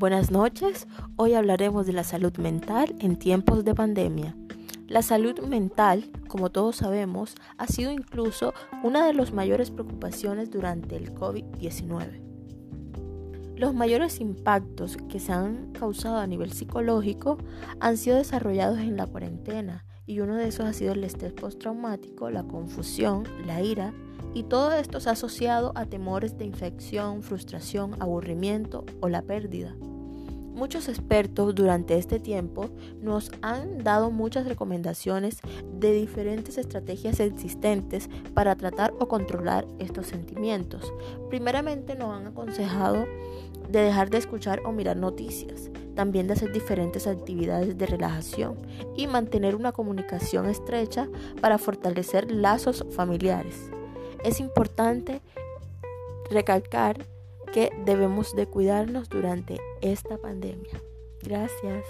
Buenas noches, hoy hablaremos de la salud mental en tiempos de pandemia. La salud mental, como todos sabemos, ha sido incluso una de las mayores preocupaciones durante el COVID-19. Los mayores impactos que se han causado a nivel psicológico han sido desarrollados en la cuarentena y uno de esos ha sido el estrés postraumático, la confusión, la ira y todo esto se ha asociado a temores de infección, frustración, aburrimiento o la pérdida. Muchos expertos durante este tiempo nos han dado muchas recomendaciones de diferentes estrategias existentes para tratar o controlar estos sentimientos. Primeramente nos han aconsejado de dejar de escuchar o mirar noticias, también de hacer diferentes actividades de relajación y mantener una comunicación estrecha para fortalecer lazos familiares. Es importante recalcar que debemos de cuidarnos durante esta pandemia. Gracias.